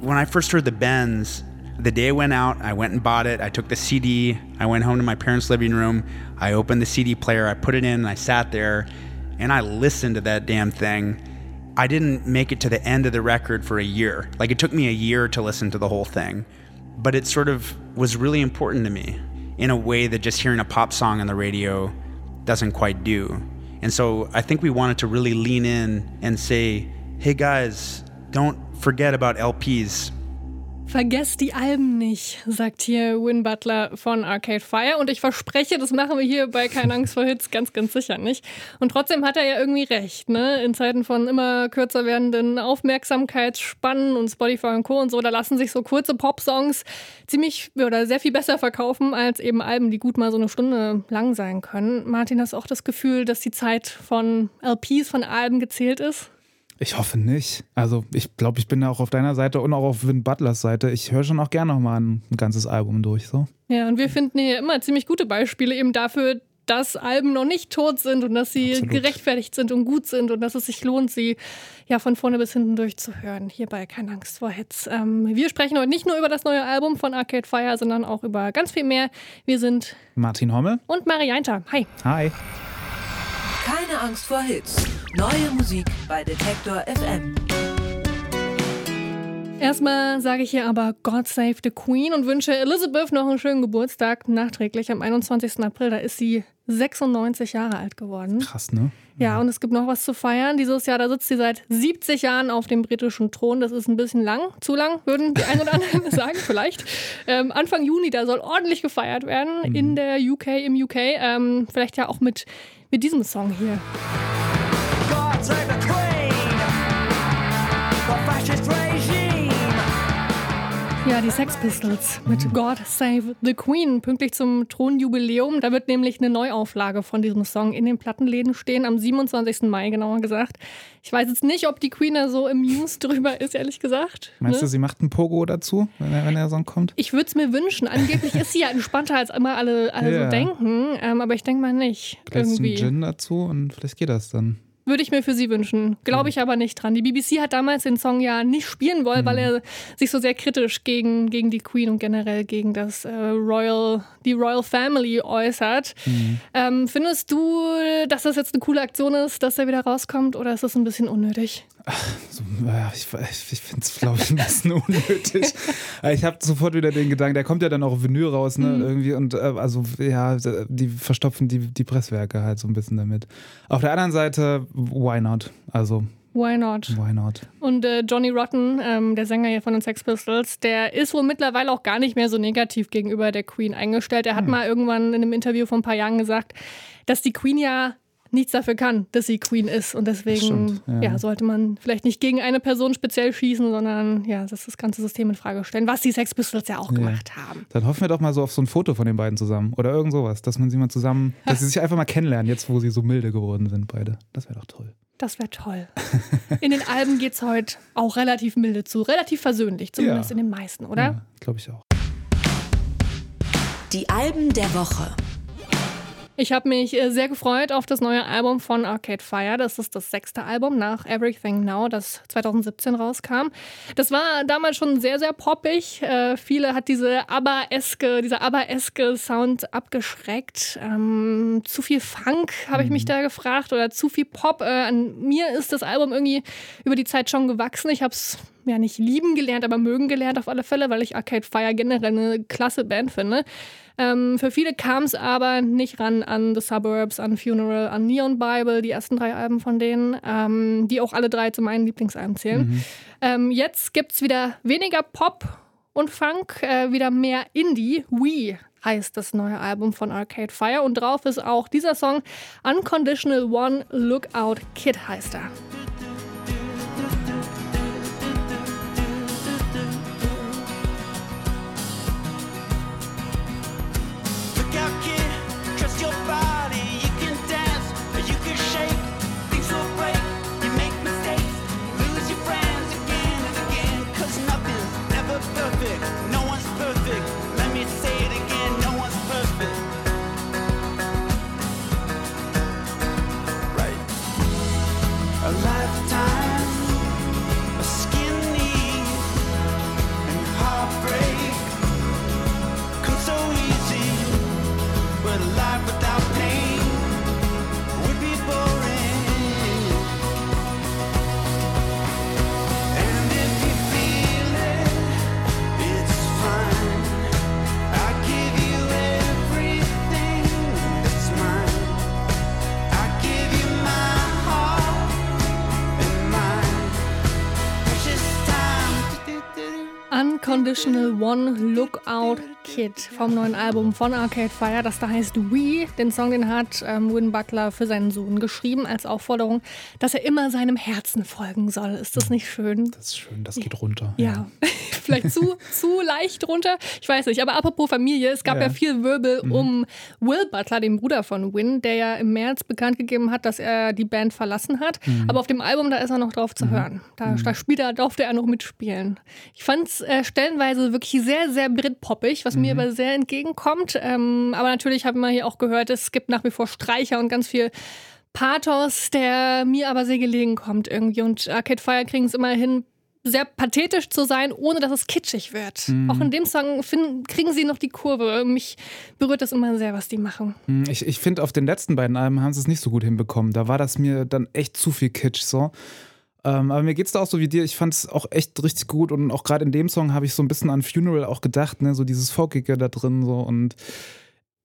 When I first heard the Bends, the day I went out, I went and bought it. I took the CD. I went home to my parents' living room. I opened the CD player. I put it in and I sat there and I listened to that damn thing. I didn't make it to the end of the record for a year. Like it took me a year to listen to the whole thing. But it sort of was really important to me in a way that just hearing a pop song on the radio doesn't quite do. And so I think we wanted to really lean in and say, hey guys, don't forget about LPs. Vergesst die Alben nicht, sagt hier Win Butler von Arcade Fire. Und ich verspreche, das machen wir hier bei Keine Angst vor Hits ganz, ganz sicher nicht. Und trotzdem hat er ja irgendwie recht, ne? In Zeiten von immer kürzer werdenden Aufmerksamkeitsspannen und Spotify und Co. und so, da lassen sich so kurze Pop-Songs ziemlich oder sehr viel besser verkaufen als eben Alben, die gut mal so eine Stunde lang sein können. Martin, hast du auch das Gefühl, dass die Zeit von LPs, von Alben gezählt ist? Ich hoffe nicht. Also ich glaube, ich bin da auch auf deiner Seite und auch auf Vin Butlers Seite. Ich höre schon auch gerne noch mal ein, ein ganzes Album durch. So. Ja, und wir finden hier immer ziemlich gute Beispiele eben dafür, dass Alben noch nicht tot sind und dass sie Absolut. gerechtfertigt sind und gut sind und dass es sich lohnt, sie ja von vorne bis hinten durchzuhören. Hierbei keine Angst vor Hits. Ähm, wir sprechen heute nicht nur über das neue Album von Arcade Fire, sondern auch über ganz viel mehr. Wir sind Martin Hommel und Marianta. Hi. Hi. Keine Angst vor Hits. Neue Musik bei Detektor FM. Erstmal sage ich hier aber God Save the Queen und wünsche Elizabeth noch einen schönen Geburtstag nachträglich am 21. April. Da ist sie 96 Jahre alt geworden. Krass, ne? Ja, und es gibt noch was zu feiern. Dieses Jahr, da sitzt sie seit 70 Jahren auf dem britischen Thron. Das ist ein bisschen lang, zu lang, würden die einen oder anderen sagen, vielleicht. Ähm, Anfang Juni, da soll ordentlich gefeiert werden mhm. in der UK, im UK. Ähm, vielleicht ja auch mit mit diesem Song hier. God ja, die Sex Pistols mit God Save the Queen, pünktlich zum Thronjubiläum. Da wird nämlich eine Neuauflage von diesem Song in den Plattenläden stehen, am 27. Mai genauer gesagt. Ich weiß jetzt nicht, ob die Queen da so amused drüber ist, ehrlich gesagt. Meinst ne? du, sie macht ein Pogo dazu, wenn, er, wenn der Song kommt? Ich würde es mir wünschen. Angeblich ist sie ja entspannter, als immer alle, alle ja. so denken. Ähm, aber ich denke mal nicht. Vielleicht irgendwie. ein Gin dazu und vielleicht geht das dann. Würde ich mir für sie wünschen. Glaube ich aber nicht dran. Die BBC hat damals den Song ja nicht spielen wollen, mhm. weil er sich so sehr kritisch gegen, gegen die Queen und generell gegen das äh, Royal, die Royal Family äußert. Mhm. Ähm, findest du, dass das jetzt eine coole Aktion ist, dass er wieder rauskommt oder ist das ein bisschen unnötig? Ach, so, ich, ich finde es, glaube ich, ein bisschen unnötig. ich habe sofort wieder den Gedanken, der kommt ja dann auch auf Vinyl raus, ne, mhm. irgendwie. Und äh, also, ja, die verstopfen die, die Presswerke halt so ein bisschen damit. Auf der anderen Seite, why not? Also. Why not? Why not? Und äh, Johnny Rotten, ähm, der Sänger hier von den Sex Pistols, der ist wohl mittlerweile auch gar nicht mehr so negativ gegenüber der Queen eingestellt. Er hat hm. mal irgendwann in einem Interview vor ein paar Jahren gesagt, dass die Queen ja nichts dafür kann, dass sie Queen ist. Und deswegen stimmt, ja. ja. sollte man vielleicht nicht gegen eine Person speziell schießen, sondern ja, das, das ganze System in Frage stellen, was die Sex Pistols ja auch ja. gemacht haben. Dann hoffen wir doch mal so auf so ein Foto von den beiden zusammen oder irgend sowas, dass man sie mal zusammen, dass sie sich einfach mal kennenlernen, jetzt wo sie so milde geworden sind, beide. Das wäre doch toll. Das wäre toll. In den Alben geht es heute auch relativ milde zu, relativ versöhnlich, zumindest ja. in den meisten, oder? Ja, glaube ich auch. Die Alben der Woche. Ich habe mich äh, sehr gefreut auf das neue Album von Arcade Fire. Das ist das sechste Album nach Everything Now, das 2017 rauskam. Das war damals schon sehr, sehr poppig. Äh, viele hat diese ABBA-eske, dieser ABBA-eske Sound abgeschreckt. Ähm, zu viel Funk, habe ich mich mhm. da gefragt, oder zu viel Pop. Äh, an mir ist das Album irgendwie über die Zeit schon gewachsen. Ich habe es ja nicht lieben gelernt, aber mögen gelernt auf alle Fälle, weil ich Arcade Fire generell eine klasse Band finde. Ähm, für viele kam es aber nicht ran an The Suburbs, an Funeral, an Neon Bible, die ersten drei Alben von denen, ähm, die auch alle drei zu meinen Lieblingsalben zählen. Mhm. Ähm, jetzt gibt es wieder weniger Pop und Funk, äh, wieder mehr Indie. We heißt das neue Album von Arcade Fire und drauf ist auch dieser Song Unconditional One Lookout Kid heißt er. Unconditional One Lookout Kid vom neuen Album von Arcade Fire, das da heißt We. Den Song, den hat ähm, Win Butler für seinen Sohn geschrieben als Aufforderung, dass er immer seinem Herzen folgen soll. Ist das nicht schön? Das ist schön, das geht runter. Ja, ja. vielleicht zu, zu leicht runter. Ich weiß nicht. Aber apropos Familie, es gab ja, ja viel Wirbel mhm. um Will Butler, den Bruder von Win, der ja im März bekannt gegeben hat, dass er die Band verlassen hat. Mhm. Aber auf dem Album, da ist er noch drauf zu mhm. hören. Da, mhm. da spielt er, durfte er noch mitspielen. Ich fand es äh, stellenweise wirklich sehr, sehr britpoppig, was was mir mhm. aber sehr entgegenkommt. Ähm, aber natürlich haben wir hier auch gehört, es gibt nach wie vor Streicher und ganz viel Pathos, der mir aber sehr gelegen kommt irgendwie. Und Arcade Fire kriegen es immer hin, sehr pathetisch zu sein, ohne dass es kitschig wird. Mhm. Auch in dem Song finden, kriegen sie noch die Kurve. Mich berührt das immer sehr, was die machen. Mhm, ich, ich finde, auf den letzten beiden Alben haben sie es nicht so gut hinbekommen. Da war das mir dann echt zu viel Kitsch so. Ähm, aber mir geht es da auch so wie dir. Ich fand es auch echt richtig gut und auch gerade in dem Song habe ich so ein bisschen an Funeral auch gedacht, ne? So dieses Folkige da drin so und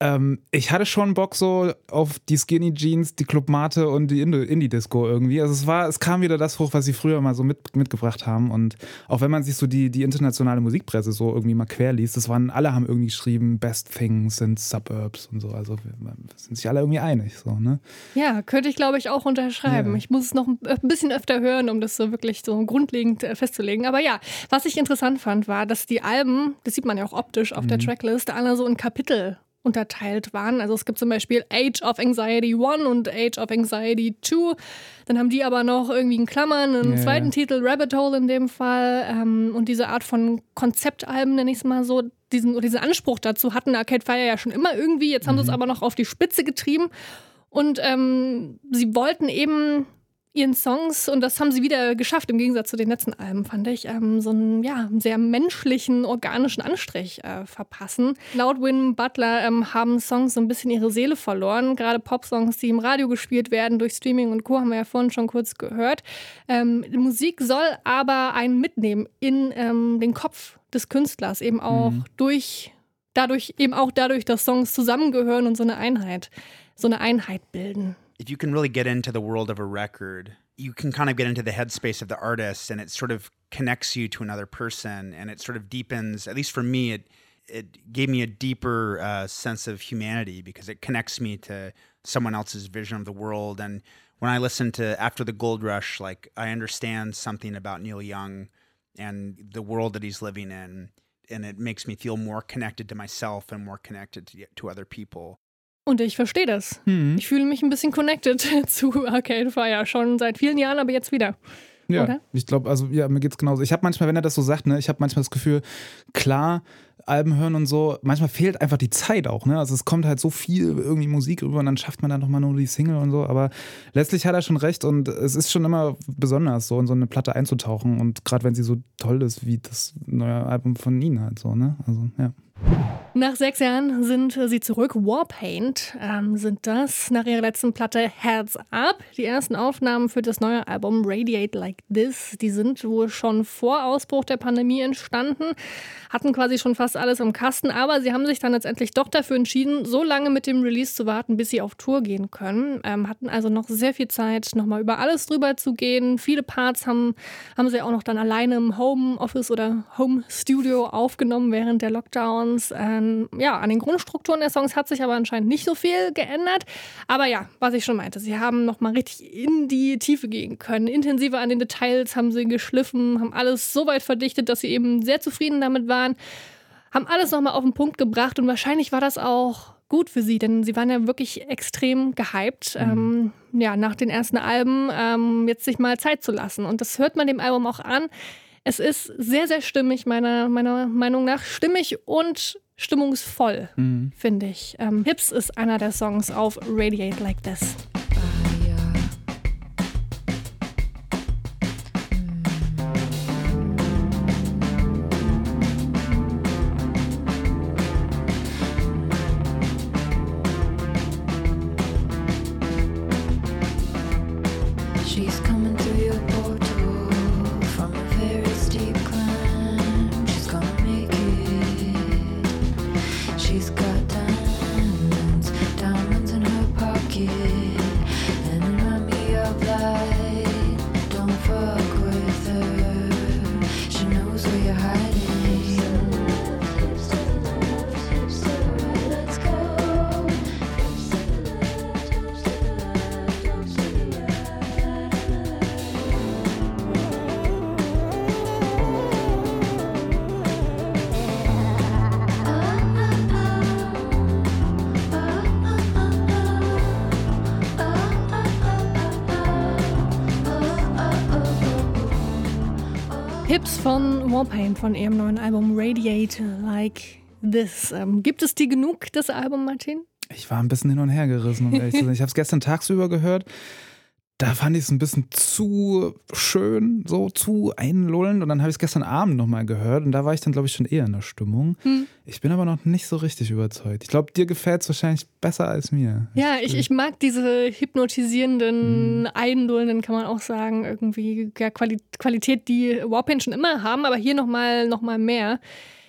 ähm, ich hatte schon Bock so auf die Skinny Jeans, die Clubmate und die Indie-Disco irgendwie. Also es war, es kam wieder das hoch, was sie früher mal so mit, mitgebracht haben. Und auch wenn man sich so die, die internationale Musikpresse so irgendwie mal quer liest, das waren, alle haben irgendwie geschrieben, Best Things sind Suburbs und so. Also sind sich alle irgendwie einig. So, ne? Ja, könnte ich glaube ich auch unterschreiben. Ja. Ich muss es noch ein bisschen öfter hören, um das so wirklich so grundlegend äh, festzulegen. Aber ja, was ich interessant fand, war, dass die Alben, das sieht man ja auch optisch auf mhm. der Tracklist, alle so in Kapitel unterteilt waren. Also es gibt zum Beispiel Age of Anxiety 1 und Age of Anxiety 2. Dann haben die aber noch irgendwie in Klammern einen yeah. zweiten Titel, Rabbit Hole in dem Fall. Ähm, und diese Art von Konzeptalben, nenne ich es mal so, diesen, diesen Anspruch dazu hatten Arcade Fire ja schon immer irgendwie. Jetzt haben mhm. sie es aber noch auf die Spitze getrieben. Und ähm, sie wollten eben ihren Songs, und das haben sie wieder geschafft, im Gegensatz zu den letzten Alben, fand ich, ähm, so einen ja, sehr menschlichen, organischen Anstrich äh, verpassen. Laut Win Butler ähm, haben Songs so ein bisschen ihre Seele verloren. Gerade Pop-Songs, die im Radio gespielt werden, durch Streaming und Co., haben wir ja vorhin schon kurz gehört. Ähm, Musik soll aber einen mitnehmen in ähm, den Kopf des Künstlers, eben auch mhm. durch, dadurch, eben auch dadurch, dass Songs zusammengehören und so eine Einheit, so eine Einheit bilden. If you can really get into the world of a record, you can kind of get into the headspace of the artist and it sort of connects you to another person and it sort of deepens, at least for me, it it gave me a deeper uh, sense of humanity because it connects me to someone else's vision of the world. And when I listen to After the Gold Rush, like I understand something about Neil Young and the world that he's living in. And it makes me feel more connected to myself and more connected to, to other people. Und ich verstehe das. Mhm. Ich fühle mich ein bisschen connected zu Arcade Fire schon seit vielen Jahren, aber jetzt wieder. Ja, Oder? ich glaube, also ja, mir geht es genauso. Ich habe manchmal, wenn er das so sagt, ne, ich habe manchmal das Gefühl, klar, Alben hören und so, manchmal fehlt einfach die Zeit auch, ne? Also es kommt halt so viel irgendwie Musik rüber und dann schafft man dann nochmal nur die Single und so, aber letztlich hat er schon recht und es ist schon immer besonders, so in so eine Platte einzutauchen und gerade wenn sie so toll ist wie das neue Album von ihnen halt so, ne? Also, ja. Nach sechs Jahren sind sie zurück. Warpaint ähm, sind das nach ihrer letzten Platte Heads Up. Die ersten Aufnahmen für das neue Album Radiate Like This, die sind wohl schon vor Ausbruch der Pandemie entstanden, hatten quasi schon fast alles im Kasten, aber sie haben sich dann letztendlich doch dafür entschieden, so lange mit dem Release zu warten, bis sie auf Tour gehen können. Ähm, hatten also noch sehr viel Zeit, nochmal über alles drüber zu gehen. Viele Parts haben, haben sie auch noch dann alleine im Home Office oder Home Studio aufgenommen während der Lockdowns. Ähm, ähm, ja, an den Grundstrukturen der Songs hat sich aber anscheinend nicht so viel geändert. Aber ja, was ich schon meinte, sie haben nochmal richtig in die Tiefe gehen können. Intensiver an den Details haben sie geschliffen, haben alles so weit verdichtet, dass sie eben sehr zufrieden damit waren. Haben alles nochmal auf den Punkt gebracht und wahrscheinlich war das auch gut für sie, denn sie waren ja wirklich extrem gehypt, mhm. ähm, ja, nach den ersten Alben ähm, jetzt sich mal Zeit zu lassen. Und das hört man dem Album auch an. Es ist sehr, sehr stimmig, meiner, meiner Meinung nach. Stimmig und stimmungsvoll, mhm. finde ich. Ähm, Hips ist einer der Songs auf Radiate Like This. Hips von Warpaint von ihrem neuen Album Radiate Like This. Ähm, gibt es dir genug, das Album, Martin? Ich war ein bisschen hin und her gerissen, um ehrlich zu sein. Ich habe es gestern tagsüber gehört da fand ich es ein bisschen zu schön, so zu einlullend. Und dann habe ich es gestern Abend nochmal gehört und da war ich dann, glaube ich, schon eher in der Stimmung. Hm. Ich bin aber noch nicht so richtig überzeugt. Ich glaube, dir gefällt es wahrscheinlich besser als mir. Ja, ich, ich mag diese hypnotisierenden, hm. einlullenden, kann man auch sagen, irgendwie ja, Qualität, die Warpaint schon immer haben, aber hier nochmal noch mal mehr.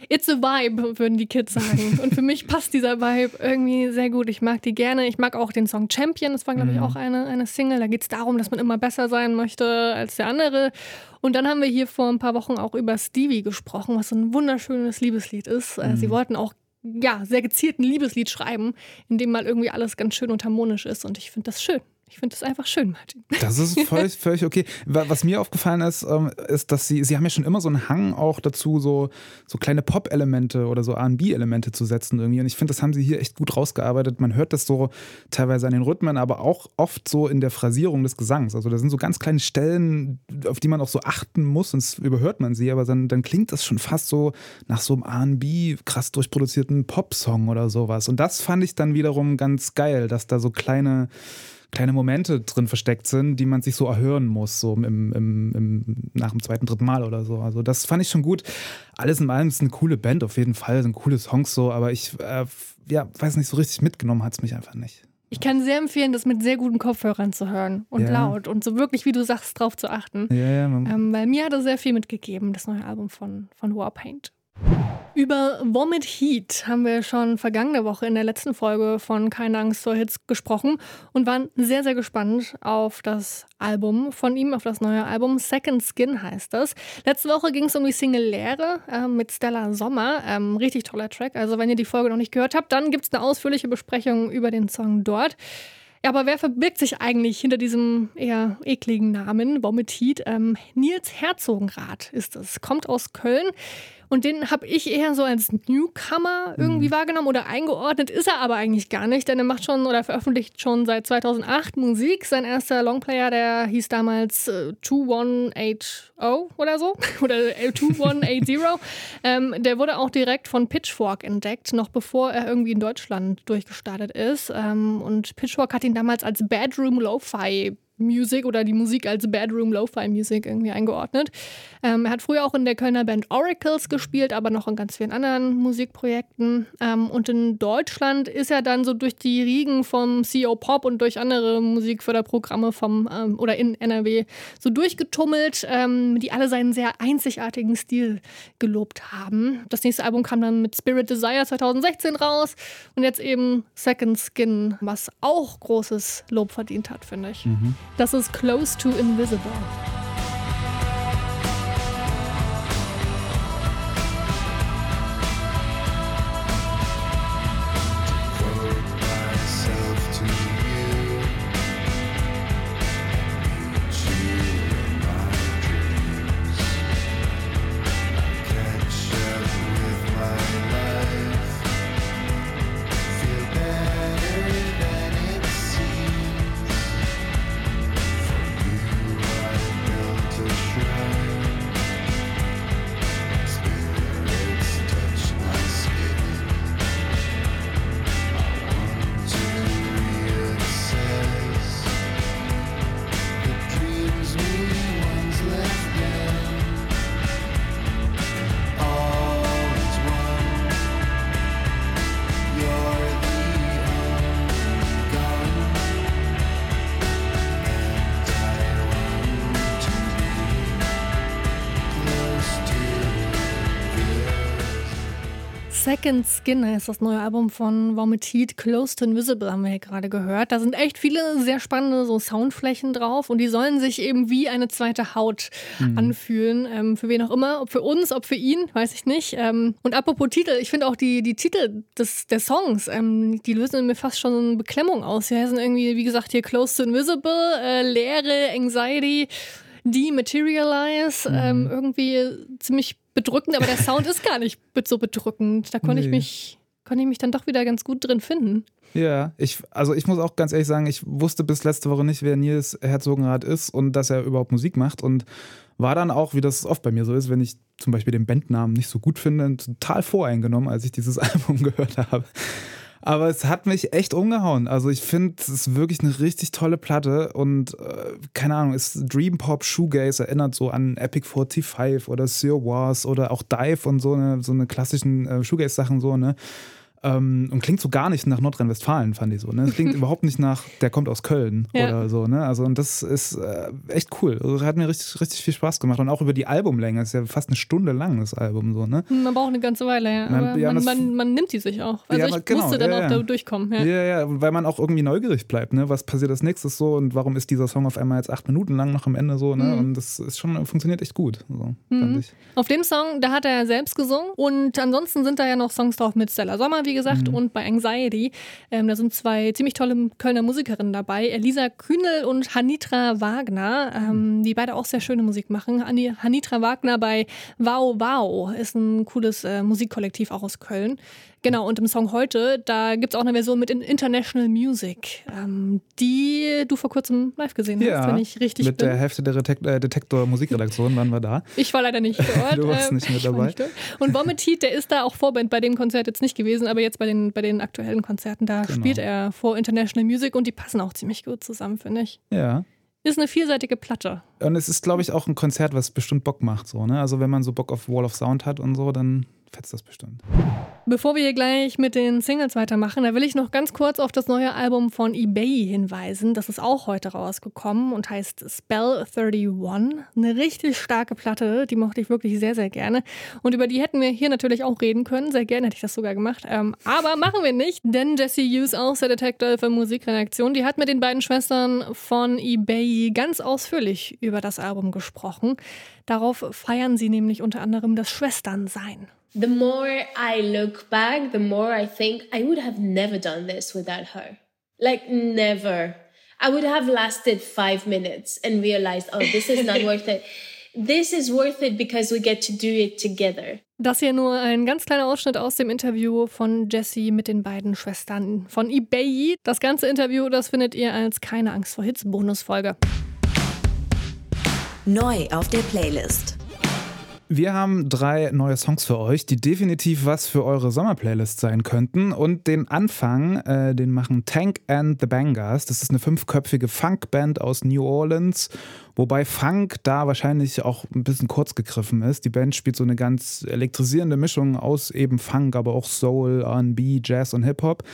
It's a Vibe, würden die Kids sagen. Und für mich passt dieser Vibe irgendwie sehr gut. Ich mag die gerne. Ich mag auch den Song Champion. Das war, glaube ich, mhm. auch eine, eine Single. Da geht es darum, dass man immer besser sein möchte als der andere. Und dann haben wir hier vor ein paar Wochen auch über Stevie gesprochen, was so ein wunderschönes Liebeslied ist. Äh, mhm. Sie wollten auch ja, sehr gezielt ein Liebeslied schreiben, in dem mal irgendwie alles ganz schön und harmonisch ist. Und ich finde das schön. Ich finde das einfach schön, Martin. Das ist völlig, völlig okay. Was mir aufgefallen ist, ähm, ist, dass sie, sie haben ja schon immer so einen Hang auch dazu, so, so kleine Pop-Elemente oder so RB-Elemente zu setzen irgendwie. Und ich finde, das haben sie hier echt gut rausgearbeitet. Man hört das so teilweise an den Rhythmen, aber auch oft so in der Phrasierung des Gesangs. Also da sind so ganz kleine Stellen, auf die man auch so achten muss, sonst überhört man sie, aber dann, dann klingt das schon fast so nach so einem RB, krass durchproduzierten Pop-Song oder sowas. Und das fand ich dann wiederum ganz geil, dass da so kleine kleine Momente drin versteckt sind, die man sich so erhören muss, so im, im, im, nach dem zweiten, dritten Mal oder so. Also das fand ich schon gut. Alles in allem ist eine coole Band auf jeden Fall, sind coole Songs so, aber ich äh, ja, weiß nicht, so richtig mitgenommen hat es mich einfach nicht. Ich kann sehr empfehlen, das mit sehr guten Kopfhörern zu hören und ja. laut und so wirklich, wie du sagst, drauf zu achten. Ja, ja, ähm, weil mir hat er sehr viel mitgegeben, das neue Album von, von Warpaint. Über Vomit Heat haben wir schon vergangene Woche in der letzten Folge von Keine Angst vor Hits gesprochen und waren sehr, sehr gespannt auf das Album von ihm, auf das neue Album. Second Skin heißt das. Letzte Woche ging es um die Single Leere äh, mit Stella Sommer. Ähm, richtig toller Track. Also, wenn ihr die Folge noch nicht gehört habt, dann gibt es eine ausführliche Besprechung über den Song dort. Ja, aber wer verbirgt sich eigentlich hinter diesem eher ekligen Namen, Vomit Heat? Ähm, Nils Herzogenrath ist es, kommt aus Köln. Und den habe ich eher so als Newcomer irgendwie mhm. wahrgenommen oder eingeordnet. Ist er aber eigentlich gar nicht, denn er macht schon oder veröffentlicht schon seit 2008 Musik. Sein erster Longplayer, der hieß damals äh, 2180 oder so. oder 2180. ähm, der wurde auch direkt von Pitchfork entdeckt, noch bevor er irgendwie in Deutschland durchgestartet ist. Ähm, und Pitchfork hat ihn damals als Bedroom Lo-Fi Music oder die Musik als Bedroom Lo-Fi Music irgendwie eingeordnet. Ähm, er hat früher auch in der Kölner Band Oracles gespielt, aber noch in ganz vielen anderen Musikprojekten. Ähm, und in Deutschland ist er dann so durch die Riegen vom CO Pop und durch andere Musikförderprogramme vom ähm, oder in NRW so durchgetummelt, ähm, die alle seinen sehr einzigartigen Stil gelobt haben. Das nächste Album kam dann mit Spirit Desire 2016 raus und jetzt eben Second Skin, was auch großes Lob verdient hat, finde ich. Mhm. Das ist Close to Invisible. Second Skin ist das neue Album von Vomit Heat. Close to Invisible haben wir hier gerade gehört. Da sind echt viele sehr spannende so Soundflächen drauf und die sollen sich eben wie eine zweite Haut mhm. anfühlen. Ähm, für wen auch immer. Ob für uns, ob für ihn, weiß ich nicht. Ähm, und apropos Titel, ich finde auch die, die Titel des, der Songs, ähm, die lösen mir fast schon eine Beklemmung aus. Die heißen irgendwie, wie gesagt, hier Close to Invisible, äh, Leere, Anxiety. Dematerialize, mhm. ähm, irgendwie ziemlich bedrückend, aber der Sound ist gar nicht so bedrückend. Da konnte nee. ich mich konnte ich mich dann doch wieder ganz gut drin finden. Ja, ich, also ich muss auch ganz ehrlich sagen, ich wusste bis letzte Woche nicht, wer Nils Herzogenrath ist und dass er überhaupt Musik macht. Und war dann auch, wie das oft bei mir so ist, wenn ich zum Beispiel den Bandnamen nicht so gut finde, total voreingenommen, als ich dieses Album gehört habe. Aber es hat mich echt umgehauen. Also ich finde, es ist wirklich eine richtig tolle Platte und äh, keine Ahnung, ist Dream Pop Shoegaze erinnert so an Epic 45 oder Sir Wars oder auch Dive und so eine, so eine klassischen äh, Shoegaze-Sachen so, ne? Ähm, und klingt so gar nicht nach Nordrhein-Westfalen, fand ich so. Ne? Klingt überhaupt nicht nach, der kommt aus Köln ja. oder so. Ne? Also, und das ist äh, echt cool. Also, hat mir richtig, richtig viel Spaß gemacht. Und auch über die Albumlänge. Ist ja fast eine Stunde lang, das Album. So, ne? Man braucht eine ganze Weile, ja. Aber ja, man, man, man, nimmt die sich auch. Also, ja, ich genau, musste dann auch da durchkommen. Ja. ja, ja, weil man auch irgendwie neugierig bleibt. Ne? Was passiert als nächstes so und warum ist dieser Song auf einmal jetzt acht Minuten lang noch am Ende so? Ne? Mhm. Und das ist schon, funktioniert echt gut. So, mhm. Auf dem Song, da hat er selbst gesungen. Und ansonsten sind da ja noch Songs drauf mit Stella Sommer, wie gesagt, mhm. und bei Anxiety. Ähm, da sind zwei ziemlich tolle Kölner Musikerinnen dabei, Elisa Kühnel und Hanitra Wagner, ähm, die beide auch sehr schöne Musik machen. Hanitra Wagner bei Wow Wow ist ein cooles äh, Musikkollektiv auch aus Köln. Genau, und im Song heute, da gibt es auch eine Version mit International Music, ähm, die du vor kurzem live gesehen ja, hast, wenn ich richtig mit bin. der Hälfte der Detek äh, Detektor Musikredaktion waren wir da. Ich war leider nicht dort. du warst ähm, nicht mit dabei. Nicht und Vomit Heat, der ist da auch Vorband bei dem Konzert jetzt nicht gewesen, aber jetzt bei den, bei den aktuellen Konzerten, da genau. spielt er vor International Music und die passen auch ziemlich gut zusammen, finde ich. Ja ist eine vielseitige Platte. Und es ist, glaube ich, auch ein Konzert, was bestimmt Bock macht. So, ne? Also wenn man so Bock auf Wall of Sound hat und so, dann fetzt das bestimmt. Bevor wir hier gleich mit den Singles weitermachen, da will ich noch ganz kurz auf das neue Album von eBay hinweisen. Das ist auch heute rausgekommen und heißt Spell 31. Eine richtig starke Platte, die mochte ich wirklich sehr, sehr gerne. Und über die hätten wir hier natürlich auch reden können. Sehr gerne hätte ich das sogar gemacht. Ähm, aber machen wir nicht, denn Jessie Hughes aus der Detective für Musikredaktion, die hat mit den beiden Schwestern von eBay ganz ausführlich über das Album gesprochen. Darauf feiern sie nämlich unter anderem das Schwesternsein. The more I look back, the more I think I would have never done this without her. Like, never. I would have lasted five minutes and realized, oh, this is not worth it. This is worth it because we get to do it together. Das hier nur ein ganz kleiner Ausschnitt aus dem Interview von Jessie mit den beiden Schwestern von eBay. Das ganze Interview, das findet ihr als Keine Angst vor Hits Bonusfolge. Neu auf der Playlist. Wir haben drei neue Songs für euch, die definitiv was für eure Sommerplaylist sein könnten. Und den Anfang, äh, den machen Tank and the Bangers. Das ist eine fünfköpfige Funkband aus New Orleans, wobei Funk da wahrscheinlich auch ein bisschen kurz gegriffen ist. Die Band spielt so eine ganz elektrisierende Mischung aus eben Funk, aber auch Soul, RB, Jazz und Hip-Hop.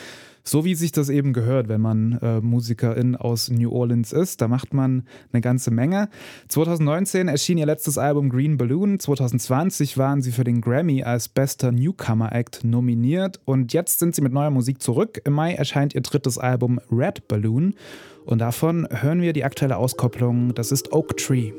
So wie sich das eben gehört, wenn man äh, Musikerin aus New Orleans ist. Da macht man eine ganze Menge. 2019 erschien ihr letztes Album Green Balloon. 2020 waren sie für den Grammy als bester Newcomer Act nominiert. Und jetzt sind sie mit neuer Musik zurück. Im Mai erscheint ihr drittes Album Red Balloon. Und davon hören wir die aktuelle Auskopplung. Das ist Oak Tree.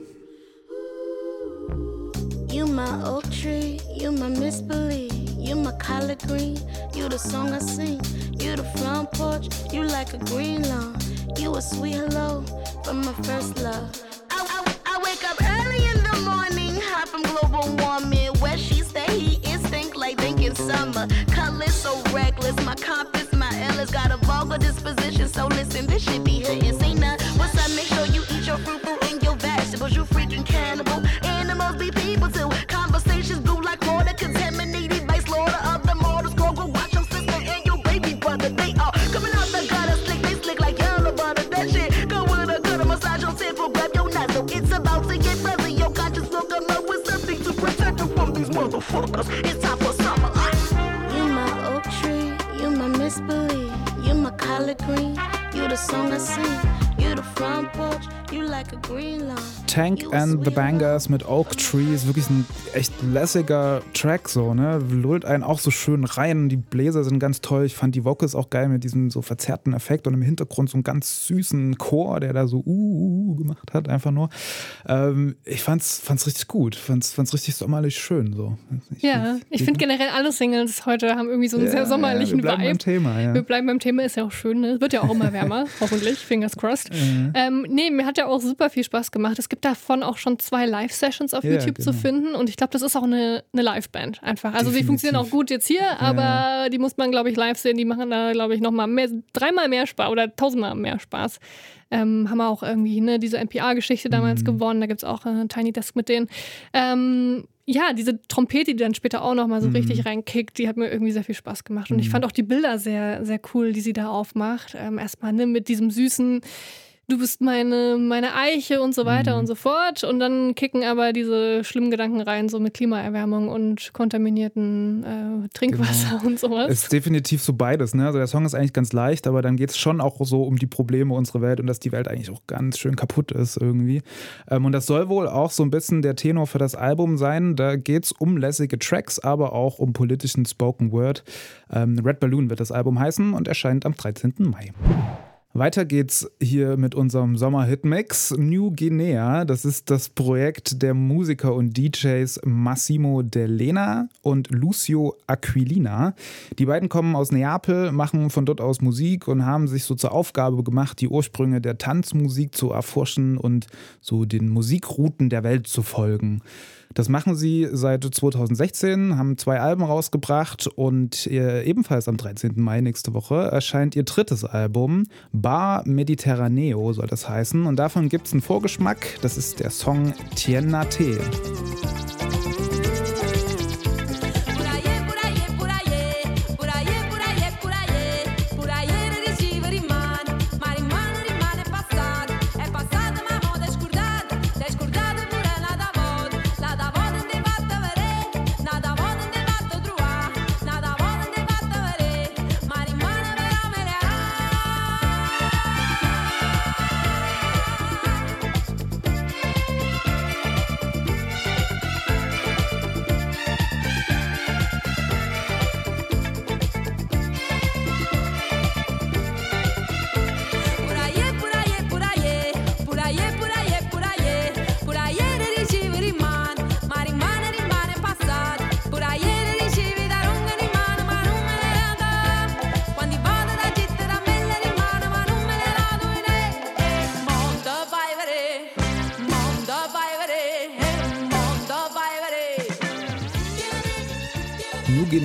Green, you the song I sing. You the front porch, you like a green lawn. You a sweet hello from my first love. I, I, I wake up early in the morning, hot from global warming. Where she stay, he instinct like thinking summer. Colors so reckless, my compass, my Ella's got a vulgar disposition. So listen, this should be hitting. Say not what's up, make sure you eat your fruit, fruit and your vegetables. You freaking cannibal. Animals be people too. Conversations blue like water, contaminated by slaughter of Get fuzzy. Your conscience will come up with something to protect you from these motherfuckers. It's time for summer. You my oak tree, you my misbelief, you my collard green, you the song I sing. Tank and the Bangers mit Oak Tree ist wirklich ein echt lässiger Track, so, ne? Lullt einen auch so schön rein. Die Bläser sind ganz toll. Ich fand die Vocals auch geil mit diesem so verzerrten Effekt und im Hintergrund so einen ganz süßen Chor, der da so uh, uh, uh gemacht hat, einfach nur. Ähm, ich fand's, fand's richtig gut. Fand's, fand's richtig sommerlich schön, so. Ich, ja, ich finde generell alle Singles heute haben irgendwie so einen ja, sehr sommerlichen ja, wir bleiben Vibe. Beim Thema, ja. Wir bleiben beim Thema, ist ja auch schön, ne? Wird ja auch immer wärmer, hoffentlich, fingers crossed. Mhm. Ähm, nee, mir hat hat ja auch super viel Spaß gemacht. Es gibt davon auch schon zwei Live-Sessions auf Ja, YouTube zu genau. finden und ich glaube, das ist auch eine, eine Live-Band einfach. Also die Definitiv. funktionieren auch gut jetzt hier, aber die muss man, glaube ich, live sehen. Die machen da, glaube ich, nochmal mehr, dreimal mehr Spaß oder tausendmal mehr Spaß. Ähm, haben wir auch irgendwie ne, diese NPR-Geschichte damals Mhm. gewonnen. Da gibt es auch äh, Tiny Desk mit denen. Ähm, ja, diese Trompete, die dann später auch nochmal so Mhm. richtig reinkickt, die hat mir irgendwie sehr viel Spaß gemacht. Und ich fand auch die Bilder sehr, sehr cool, die sie da aufmacht. Ähm, erstmal ne, mit diesem süßen, du bist meine, meine Eiche und so weiter Mhm. und so fort. Und dann kicken aber diese schlimmen Gedanken rein, so mit Klimaerwärmung und kontaminierten äh, Trinkwasser und sowas. Ist definitiv so beides. Ne? Also der Song ist eigentlich ganz leicht, aber dann geht es schon auch so um die Probleme unserer Welt und dass die Welt eigentlich auch ganz schön kaputt ist irgendwie. Ähm, und das soll wohl auch so ein bisschen der Tenor für das Album sein. Da geht es um lässige Tracks, aber auch um politischen Spoken Word. Ähm, Red Balloon wird das Album heißen und erscheint am 13. Mai. Weiter geht's hier mit unserem Sommer-Hit-Mix. New Guinea, das ist das Projekt der Musiker und DJs Massimo Delena und Lucio Aquilina. Die beiden kommen aus Neapel, machen von dort aus Musik und haben sich so zur Aufgabe gemacht, die Ursprünge der Tanzmusik zu erforschen und so den Musikrouten der Welt zu folgen. Das machen sie seit 2016, haben zwei Alben rausgebracht und äh, ebenfalls am 13. Mai nächste Woche erscheint ihr drittes Album. Bar Mediterraneo soll das heißen. Und davon gibt es einen Vorgeschmack. Das ist der Song Tiena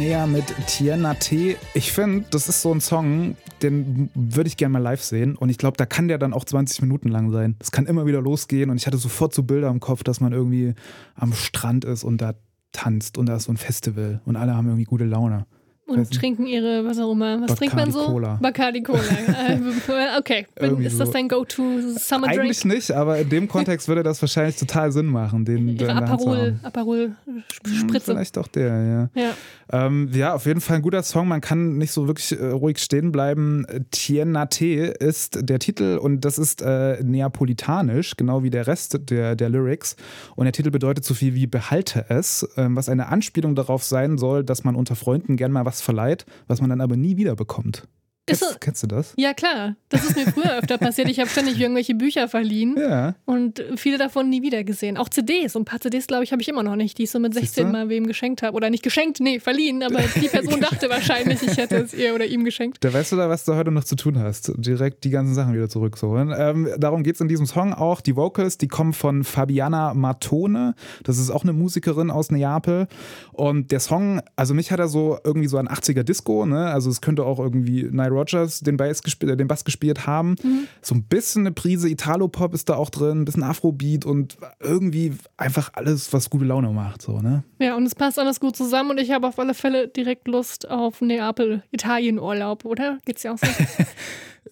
Guinea mit Tiena Te. Ich finde, das ist so ein Song, den würde ich gerne mal live sehen. Und ich glaube, da kann der dann auch 20 Minuten lang sein. Das kann immer wieder losgehen. Und ich hatte sofort so Bilder im Kopf, dass man irgendwie am Strand ist und da tanzt und da ist so ein Festival und alle haben irgendwie gute Laune. Und trinken ihre, was auch immer. Was Bacardi trinkt man so? Cola. Bacardi Cola. äh, okay, Irgendwie ist das dein Go-To-Summer Drink? Eigentlich nicht, aber in dem Kontext würde das wahrscheinlich total Sinn machen, den Ihre Aperol. Aperol Hm, Spritze. Vielleicht auch der, ja. Ja. Ähm, ja, auf jeden Fall ein guter Song. Man kann nicht so wirklich äh, ruhig stehen bleiben. Tiena Te ist der Titel und das ist äh, neapolitanisch, genau wie der Rest der, der Lyrics. Und der Titel bedeutet so viel wie behalte es, ähm, was eine Anspielung darauf sein soll, dass man unter Freunden gern mal was verleiht, was man dann aber nie wieder bekommt. Kennst, kennst du das? ja, klar. Das ist mir früher öfter passiert. Ich habe ständig irgendwelche Bücher verliehen Ja. und viele davon nie wieder gesehen. Auch CDs. Und ein paar CDs, glaube ich, habe ich immer noch nicht, die ich so mit Siehst 16 du? mal wem geschenkt habe. Oder nicht geschenkt, nee, verliehen. Aber die Person dachte wahrscheinlich, ich hätte es ihr oder ihm geschenkt. Da weißt du da, was du heute noch zu tun hast. Direkt die ganzen Sachen wieder zurückzuholen. Ähm, darum geht es in diesem Song auch. Die Vocals, die kommen von Fabiana Martone. Das ist auch eine Musikerin aus Neapel. Und der Song, also mich hat er so irgendwie so an 80er Disco, ne? Also es könnte auch irgendwie Nile Rogers den Bass, gespielt, äh, den Bass gespielt haben. So ein bisschen eine Prise Italo-Pop ist da auch drin, ein bisschen Afrobeat und irgendwie einfach alles, was gute Laune macht. So, ne? Ja, und es passt alles gut zusammen und ich habe auf alle Fälle direkt Lust auf Neapel, Italien-Urlaub, oder? Geht's ja auch so?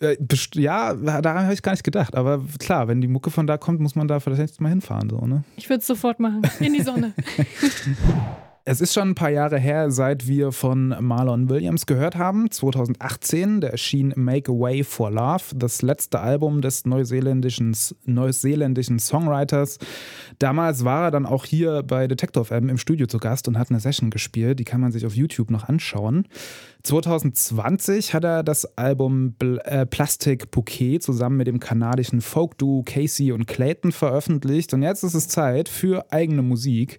Äh, Ja, daran habe ich gar nicht gedacht. Aber klar, wenn die Mucke von da kommt, muss man da vielleicht mal hinfahren. So, ne? Ich würde es sofort machen. In die Sonne. Es ist schon ein paar Jahre her, seit wir von Marlon Williams gehört haben. 2018, da erschien Make a Way for Love, das letzte Album des neuseeländischen, neuseeländischen Songwriters. Damals war er dann auch hier bei Detector FM im Studio zu Gast und hat eine Session gespielt. Die kann man sich auf YouTube noch anschauen. 2020 hat er das Album Bl äh, Plastic Bouquet zusammen mit dem kanadischen Folk-Duo Casey und Clayton veröffentlicht. Und jetzt ist es Zeit für eigene Musik,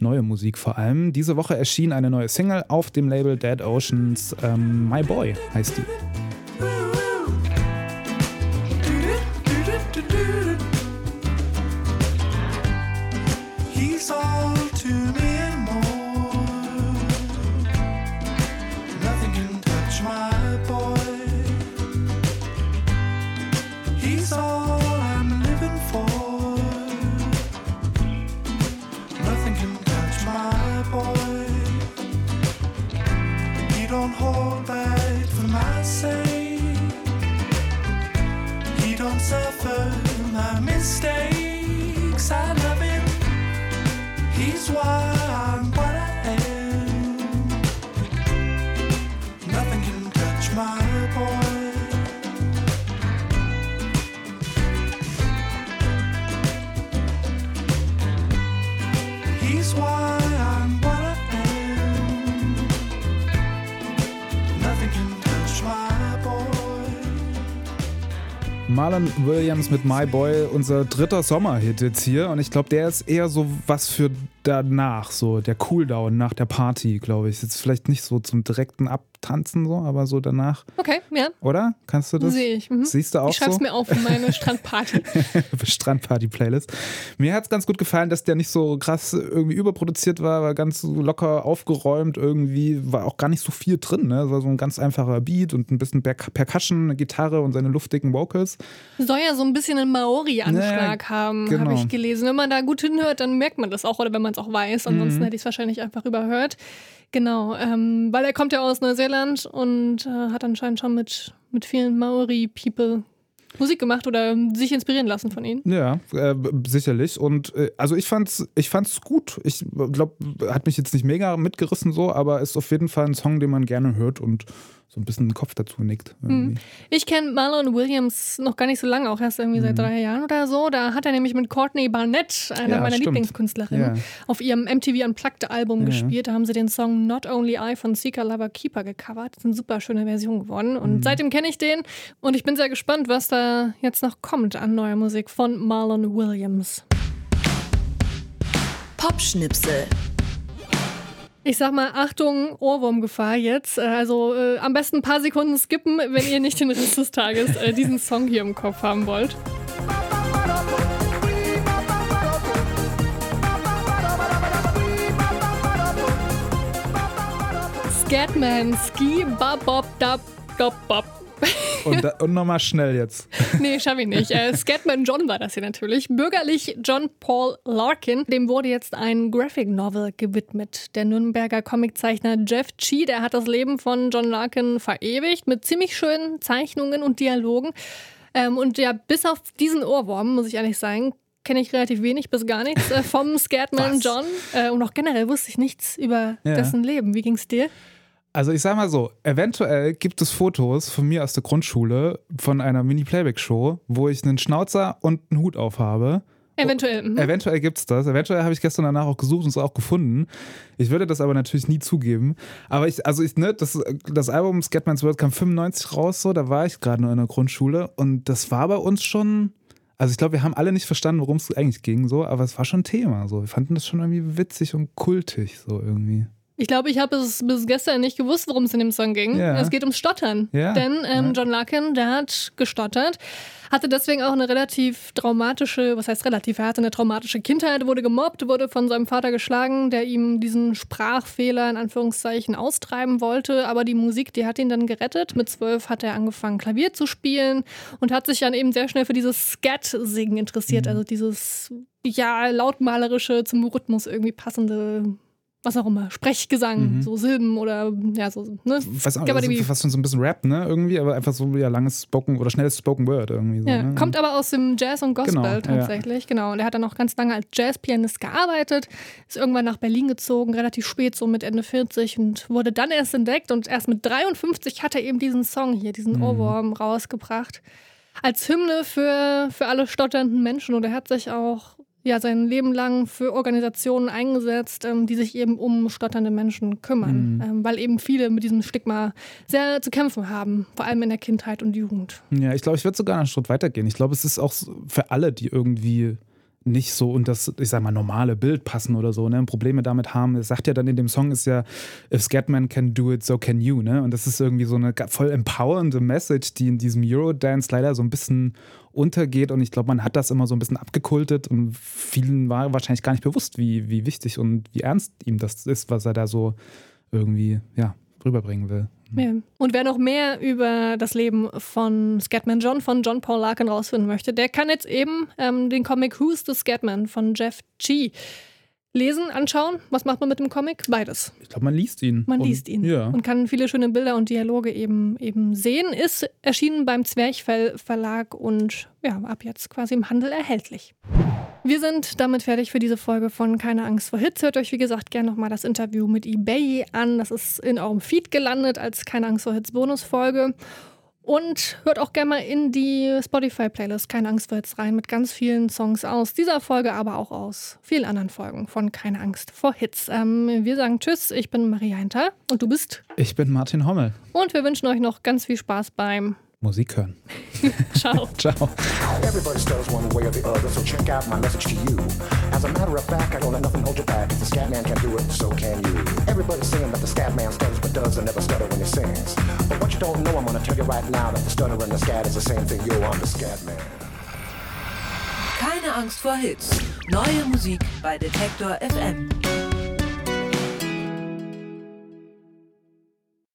neue Musik vor allem. Diese Woche erschien eine neue Single auf dem Label Dead Oceans. Ähm, My Boy heißt die. He don't hold back for my sake. He don't suffer my mistakes. I love him. He's wise. Marlon Williams mit My Boy, unser dritter Sommerhit jetzt hier. Und ich glaube, der ist eher so was für danach, so der Cooldown nach der Party, glaube ich. Jetzt vielleicht nicht so zum direkten Abtanzen, so, aber so danach, Okay, ja, oder? Kannst du das? sehe ich. Mhm. Siehst du auch Ich schreib's so? mir auf für meine Strandparty. Strandparty-Playlist. Mir hat es ganz gut gefallen, dass der nicht so krass irgendwie überproduziert war, war ganz locker aufgeräumt irgendwie, war auch gar nicht so viel drin. Ne? Es war so ein ganz einfacher Beat und ein bisschen Per- Percussion, eine Gitarre und seine luftigen Vocals. Soll ja so ein bisschen einen Maori-Anschlag Ja, haben, genau. habe ich gelesen. Wenn man da gut hinhört, dann merkt man das auch, oder wenn man es auch weiß. Ansonsten Mhm. hätte ich es wahrscheinlich einfach überhört. Genau, ähm, weil er kommt ja aus Neuseeland und äh, hat anscheinend schon mit, mit vielen Maori-People Musik gemacht oder sich inspirieren lassen von ihnen. Ja, äh, sicherlich. Und äh, also ich fand's, ich fand's gut. Ich glaube, hat mich jetzt nicht mega mitgerissen so, aber ist auf jeden Fall ein Song, den man gerne hört und so ein bisschen den Kopf dazu nickt. irgendwie. Ich kenne Marlon Williams noch gar nicht so lange, auch erst irgendwie seit drei Jahren oder so. Da hat er nämlich mit Courtney Barnett, einer Mhm. Ja, meiner stimmt. Lieblingskünstlerinnen, Ja. auf ihrem MTV Unplugged Album Ja. gespielt. Da haben sie den Song Not Only I von Seeker Lover Keeper gecovert. Das ist eine super schöne Version geworden. Und Mhm. seitdem kenne ich den und ich bin sehr gespannt, was da jetzt noch kommt an neuer Musik von Marlon Williams. Popschnipsel. Ich sag mal, Achtung, Ohrwurmgefahr jetzt. Äh, Also äh, am besten ein paar Sekunden skippen, wenn ihr nicht den Rest des Tages äh, diesen Song hier im Kopf haben wollt. Scatman, Ski, Bab, Bob, Dab, Dob, Bob. Und, da- und nochmal schnell jetzt. Nee, schaff ich nicht. Äh, Scatman John war das hier natürlich. Bürgerlich John Paul Larkin. Dem wurde jetzt ein Graphic Novel gewidmet. Der Nürnberger Comiczeichner Jeff Chi, der hat das Leben von John Larkin verewigt mit ziemlich schönen Zeichnungen und Dialogen. Ähm, und ja, bis auf diesen Ohrwurm, muss ich ehrlich sagen, kenne ich relativ wenig bis gar nichts äh, vom Scatman Was? John. Äh, und auch generell wusste ich nichts über Ja. dessen Leben. Wie ging's dir? Also ich sag mal so, eventuell gibt es Fotos von mir aus der Grundschule von einer Mini-Playback-Show, wo ich einen Schnauzer und einen Hut aufhabe. Eventuell. mhm. Eventuell gibt es das. Eventuell habe ich gestern danach auch gesucht und es auch gefunden. Ich würde das aber natürlich nie zugeben. Aber ich, also ich, ne, das, das Album Scatman's World kam 95 raus, so, da war ich gerade noch in der Grundschule und das war bei uns schon. Also ich glaube, wir haben alle nicht verstanden, worum es eigentlich ging, so, aber es war schon Thema. So. Wir fanden das schon irgendwie witzig und kultig, so irgendwie. Ich glaube, ich habe es bis gestern nicht gewusst, worum es in dem Song ging. Ja. Es geht ums Stottern. Ja. Denn ähm. John Larkin, der hat gestottert, hatte deswegen auch eine relativ traumatische, was heißt relativ, er hatte eine traumatische Kindheit, wurde gemobbt, wurde von seinem Vater geschlagen, der ihm diesen Sprachfehler in Anführungszeichen austreiben wollte. Aber die Musik, die hat ihn dann gerettet. Mit zwölf hat er angefangen, Klavier zu spielen und hat sich dann eben sehr schnell für dieses Scat-Singen interessiert. Mhm. Also dieses, ja, lautmalerische, zum Rhythmus irgendwie passende was auch immer, Sprechgesang, Mhm. so Silben oder ja, so, ne? Was auch, also fast schon so ein bisschen Rap, ne? Irgendwie, aber einfach so ja, langes Spoken oder schnelles Spoken Word irgendwie. So, Ja, ne? kommt aber aus dem Jazz und Gospel Genau, ja. tatsächlich, genau. Und er hat dann auch ganz lange als Jazzpianist gearbeitet, ist irgendwann nach Berlin gezogen, relativ spät, so mit Ende 40 und wurde dann erst entdeckt und erst mit 53 hat er eben diesen Song hier, diesen Mhm. Ohrwurm rausgebracht. Als Hymne für, für alle stotternden Menschen und er hat sich auch ja, sein Leben lang für Organisationen eingesetzt, ähm, die sich eben um stotternde Menschen kümmern, Mhm. ähm, weil eben viele mit diesem Stigma sehr zu kämpfen haben, vor allem in der Kindheit und Jugend. Ja, ich glaube, ich würde sogar einen Schritt weitergehen. Ich glaube, es ist auch für alle, die irgendwie nicht so und das, ich sag mal, normale Bild passen oder so, ne, Probleme damit haben. Es sagt ja dann in dem Song ist ja, if Scatman can do it, so can you, ne? Und das ist irgendwie so eine voll empowernde Message, die in diesem Eurodance leider so ein bisschen untergeht und ich glaube, man hat das immer so ein bisschen abgekultet und vielen war wahrscheinlich gar nicht bewusst, wie, wie wichtig und wie ernst ihm das ist, was er da so irgendwie, ja, rüberbringen will. Ja. Und wer noch mehr über das Leben von Scatman John, von John Paul Larkin rausfinden möchte, der kann jetzt eben ähm, den Comic Who's the Scatman von Jeff G. Lesen, anschauen? Was macht man mit dem Comic? Beides. Ich glaube, man liest ihn. Man Und- liest ihn Ja. und kann viele schöne Bilder und Dialoge eben, eben sehen. Ist erschienen beim Zwerchfell Verlag und ja, ab jetzt quasi im Handel erhältlich. Wir sind damit fertig für diese Folge von Keine Angst vor Hits. Hört euch, wie gesagt, gerne nochmal das Interview mit eBay an. Das ist in eurem Feed gelandet als Keine Angst vor Hits Bonusfolge. Und hört auch gerne mal in die Spotify-Playlist Keine Angst vor Hits rein mit ganz vielen Songs aus dieser Folge, aber auch aus vielen anderen Folgen von Keine Angst vor Hits. Ähm, wir sagen Tschüss, ich bin Maria Hinter und du bist. Ich bin Martin Hommel. Und wir wünschen euch noch ganz viel Spaß beim Musik hören. Ciao. Ciao. Everybody stutters one way or the other, so check out my message to you. As a matter of fact, I don't let nothing hold you back. If the scat man can do it, so can you. Everybody's saying that the scat man stutters but does and never stutter when he sings. But what you don't know, I'm gonna tell you right now that the stutter and the scat is the same thing. Yo, I'm the scat man. Keine Angst vor Hits. Neue Musik bei Detektor FM.